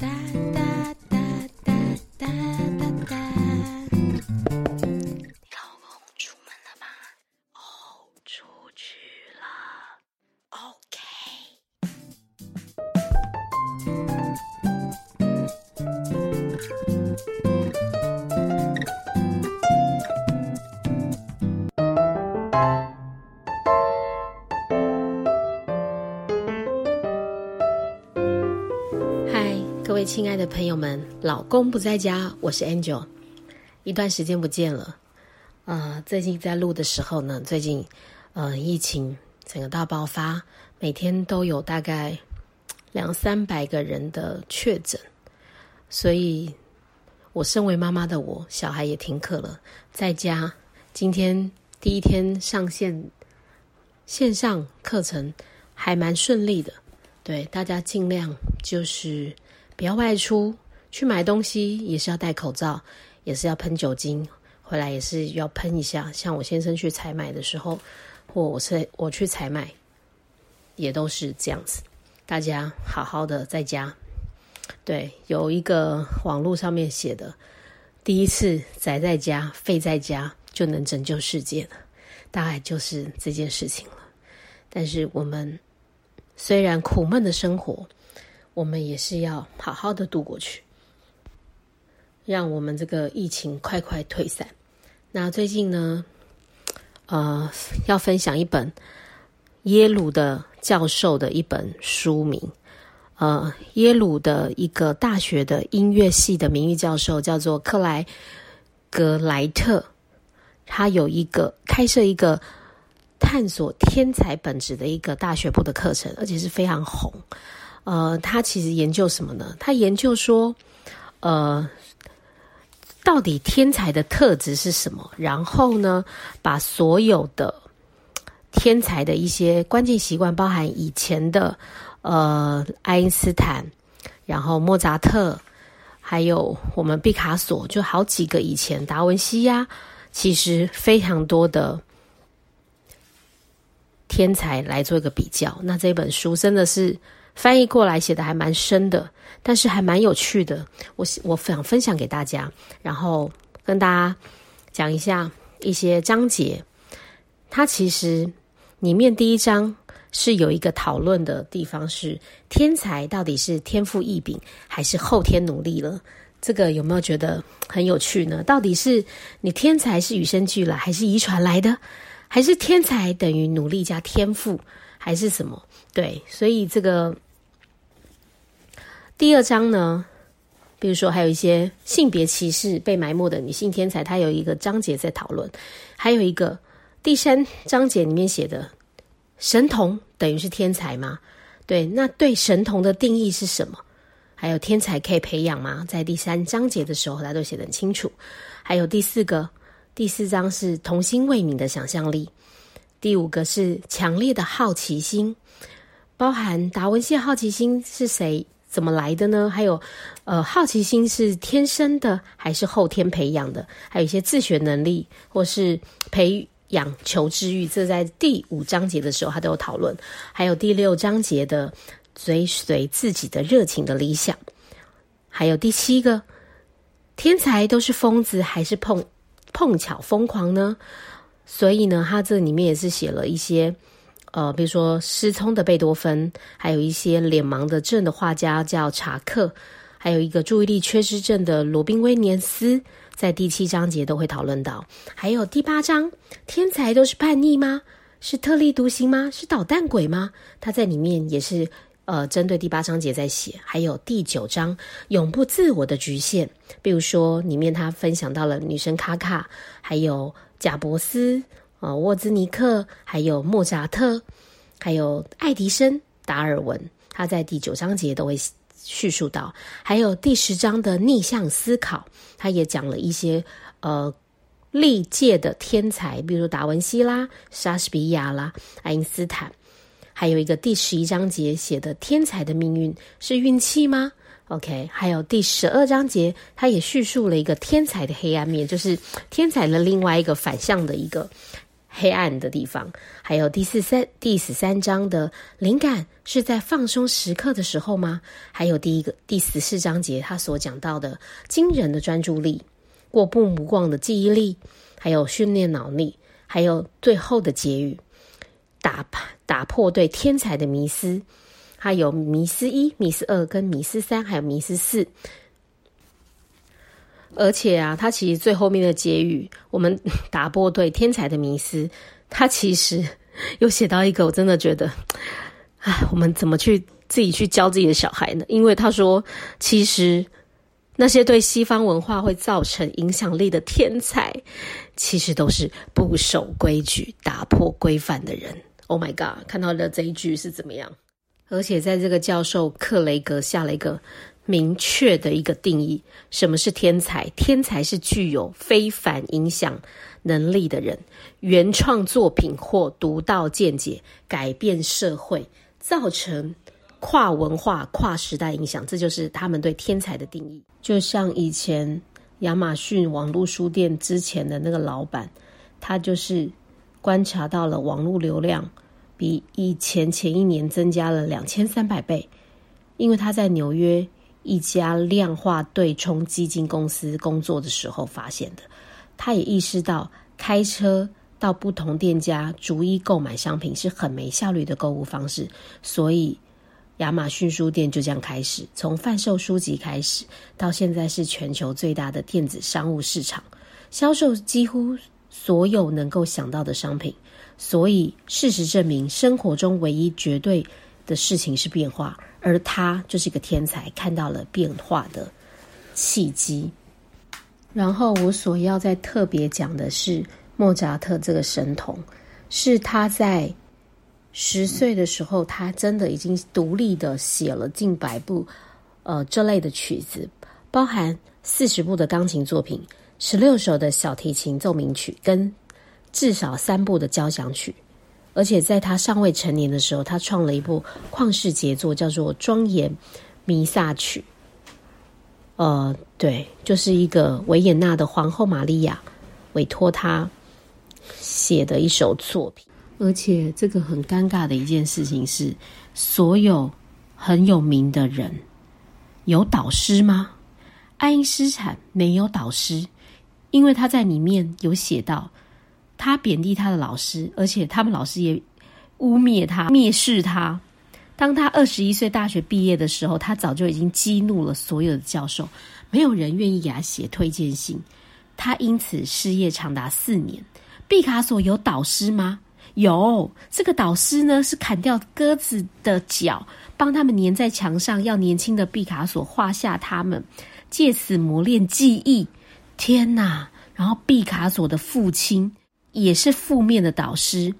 that, that. 各位亲爱的朋友们，老公不在家，我是 Angel。一段时间不见了，呃，最近在录的时候呢，最近呃疫情整个大爆发，每天都有大概两三百个人的确诊，所以我身为妈妈的我，小孩也停课了，在家。今天第一天上线线上课程，还蛮顺利的。对大家尽量就是不要外出，去买东西也是要戴口罩，也是要喷酒精，回来也是要喷一下。像我先生去采买的时候，或我是我去采买，也都是这样子。大家好好的在家。对，有一个网络上面写的，第一次宅在家、废在家就能拯救世界了，大概就是这件事情了。但是我们。虽然苦闷的生活，我们也是要好好的度过去，让我们这个疫情快快退散。那最近呢，呃，要分享一本耶鲁的教授的一本书名，呃，耶鲁的一个大学的音乐系的名誉教授叫做克莱格莱特，他有一个开设一个。探索天才本质的一个大学部的课程，而且是非常红。呃，他其实研究什么呢？他研究说，呃，到底天才的特质是什么？然后呢，把所有的天才的一些关键习惯，包含以前的呃爱因斯坦，然后莫扎特，还有我们毕卡索，就好几个以前达文西呀，其实非常多的。天才来做一个比较，那这本书真的是翻译过来写的还蛮深的，但是还蛮有趣的。我我想分享给大家，然后跟大家讲一下一些章节。它其实里面第一章是有一个讨论的地方，是天才到底是天赋异禀还是后天努力了？这个有没有觉得很有趣呢？到底是你天才是与生俱来还是遗传来的？还是天才等于努力加天赋，还是什么？对，所以这个第二章呢，比如说还有一些性别歧视被埋没的女性天才，它有一个章节在讨论。还有一个第三章节里面写的神童等于是天才吗？对，那对神童的定义是什么？还有天才可以培养吗？在第三章节的时候，他都写得很清楚。还有第四个。第四章是童心未泯的想象力，第五个是强烈的好奇心，包含达文西好奇心是谁怎么来的呢？还有，呃，好奇心是天生的还是后天培养的？还有一些自学能力或是培养求知欲，这在第五章节的时候他都有讨论。还有第六章节的追随自己的热情的理想，还有第七个天才都是疯子还是碰？碰巧疯狂呢，所以呢，他这里面也是写了一些，呃，比如说失聪的贝多芬，还有一些脸盲的症的画家叫查克，还有一个注意力缺失症的罗宾威廉斯，在第七章节都会讨论到。还有第八章，天才都是叛逆吗？是特立独行吗？是捣蛋鬼吗？他在里面也是。呃，针对第八章节在写，还有第九章永不自我的局限，比如说里面他分享到了女神卡卡，还有贾伯斯啊，沃兹尼克，还有莫扎特，还有爱迪生、达尔文，他在第九章节都会叙述到，还有第十章的逆向思考，他也讲了一些呃历届的天才，比如达文西啦、莎士比亚啦、爱因斯坦。还有一个第十一章节写的天才的命运是运气吗？OK，还有第十二章节，他也叙述了一个天才的黑暗面，就是天才的另外一个反向的一个黑暗的地方。还有第四三第十三章的灵感是在放松时刻的时候吗？还有第一个第十四章节他所讲到的惊人的专注力、过目不忘的记忆力，还有训练脑力，还有最后的结语，打打破对天才的迷思。还有迷思一、迷思二跟迷思三，还有迷思四。而且啊，它其实最后面的结语，我们 打破对天才的迷思，它其实 又写到一个，我真的觉得，唉，我们怎么去自己去教自己的小孩呢？因为他说，其实那些对西方文化会造成影响力的天才，其实都是不守规矩、打破规范的人。Oh my god！看到了这一句是怎么样？而且在这个教授克雷格下了一个明确的一个定义：什么是天才？天才是具有非凡影响能力的人，原创作品或独到见解，改变社会，造成跨文化、跨时代影响。这就是他们对天才的定义。就像以前亚马逊网络书店之前的那个老板，他就是观察到了网络流量。比以前前一年增加了两千三百倍，因为他在纽约一家量化对冲基金公司工作的时候发现的。他也意识到开车到不同店家逐一购买商品是很没效率的购物方式，所以亚马逊书店就这样开始，从贩售书籍开始，到现在是全球最大的电子商务市场，销售几乎所有能够想到的商品。所以，事实证明，生活中唯一绝对的事情是变化，而他就是一个天才，看到了变化的契机。然后，我所要再特别讲的是，莫扎特这个神童，是他在十岁的时候，他真的已经独立的写了近百部呃这类的曲子，包含四十部的钢琴作品，十六首的小提琴奏鸣曲跟。至少三部的交响曲，而且在他尚未成年的时候，他创了一部旷世杰作，叫做《庄严弥撒曲》。呃，对，就是一个维也纳的皇后玛利亚委托他写的一首作品。而且这个很尴尬的一件事情是，所有很有名的人有导师吗？爱因斯坦没有导师，因为他在里面有写到。他贬低他的老师，而且他们老师也污蔑他、蔑视他。当他二十一岁大学毕业的时候，他早就已经激怒了所有的教授，没有人愿意给他写推荐信。他因此失业长达四年。毕卡索有导师吗？有，这个导师呢是砍掉鸽子的脚，帮他们粘在墙上，要年轻的毕卡索画下他们，借此磨练技艺。天哪！然后毕卡索的父亲。也是负面的导师。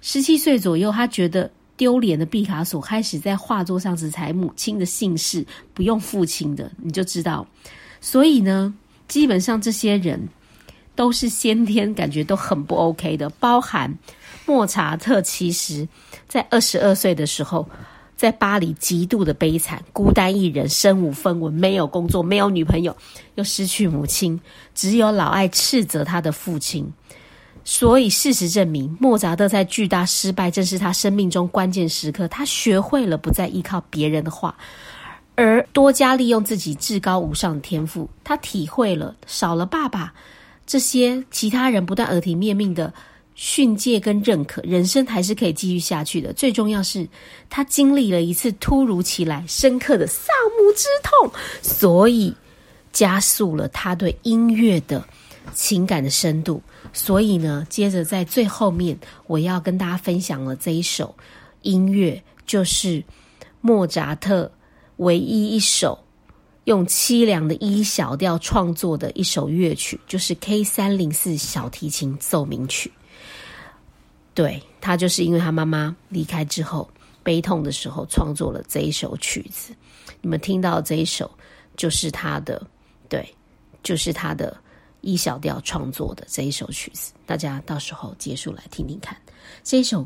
十七岁左右，他觉得丢脸的毕卡索开始在画作上只裁母亲的姓氏，不用父亲的，你就知道。所以呢，基本上这些人都是先天感觉都很不 OK 的。包含莫查特，其实在二十二岁的时候，在巴黎极度的悲惨，孤单一人，身无分文，没有工作，没有女朋友，又失去母亲，只有老爱斥责他的父亲。所以，事实证明，莫扎特在巨大失败正是他生命中关键时刻。他学会了不再依靠别人的话，而多加利用自己至高无上的天赋。他体会了少了爸爸这些其他人不断耳提面命的训诫跟认可，人生还是可以继续下去的。最重要是，他经历了一次突如其来、深刻的丧母之痛，所以加速了他对音乐的情感的深度。所以呢，接着在最后面，我要跟大家分享了这一首音乐，就是莫扎特唯一一首用凄凉的一小调创作的一首乐曲，就是 K 三零四小提琴奏鸣曲。对他，就是因为他妈妈离开之后，悲痛的时候创作了这一首曲子。你们听到这一首，就是他的，对，就是他的。一小调创作的这一首曲子，大家到时候结束来听听看。这一首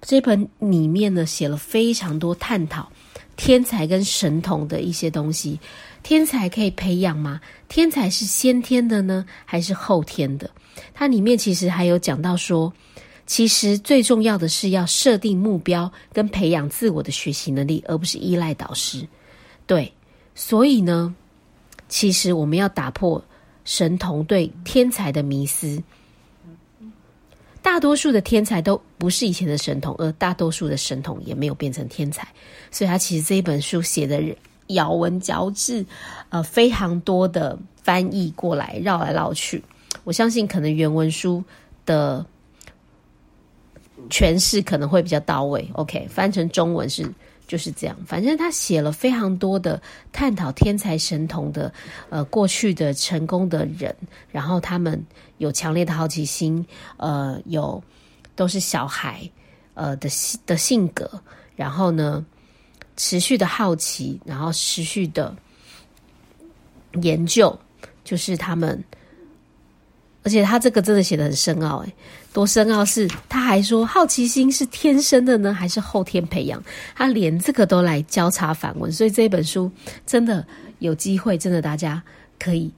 这本里面呢，写了非常多探讨天才跟神童的一些东西。天才可以培养吗？天才是先天的呢，还是后天的？它里面其实还有讲到说，其实最重要的是要设定目标跟培养自我的学习能力，而不是依赖导师。对，所以呢，其实我们要打破神童对天才的迷思。大多数的天才都不是以前的神童，而大多数的神童也没有变成天才。所以，他其实这一本书写的咬文嚼字，呃，非常多的翻译过来，绕来绕去。我相信，可能原文书的诠释可能会比较到位。OK，翻成中文是就是这样。反正他写了非常多的探讨天才神童的呃过去的成功的人，然后他们有强烈的好奇心，呃，有都是小孩呃的的性格，然后呢。持续的好奇，然后持续的研究，就是他们，而且他这个真的写的很深奥，诶，多深奥是？他还说好奇心是天生的呢，还是后天培养？他连这个都来交叉反问，所以这本书真的有机会，真的大家可以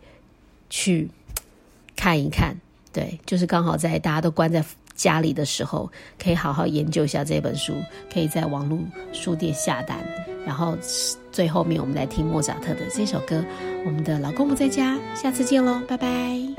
去看一看。对，就是刚好在大家都关在。家里的时候，可以好好研究一下这本书，可以在网络书店下单。然后最后面，我们来听莫扎特的这首歌。我们的老公不在家，下次见喽，拜拜。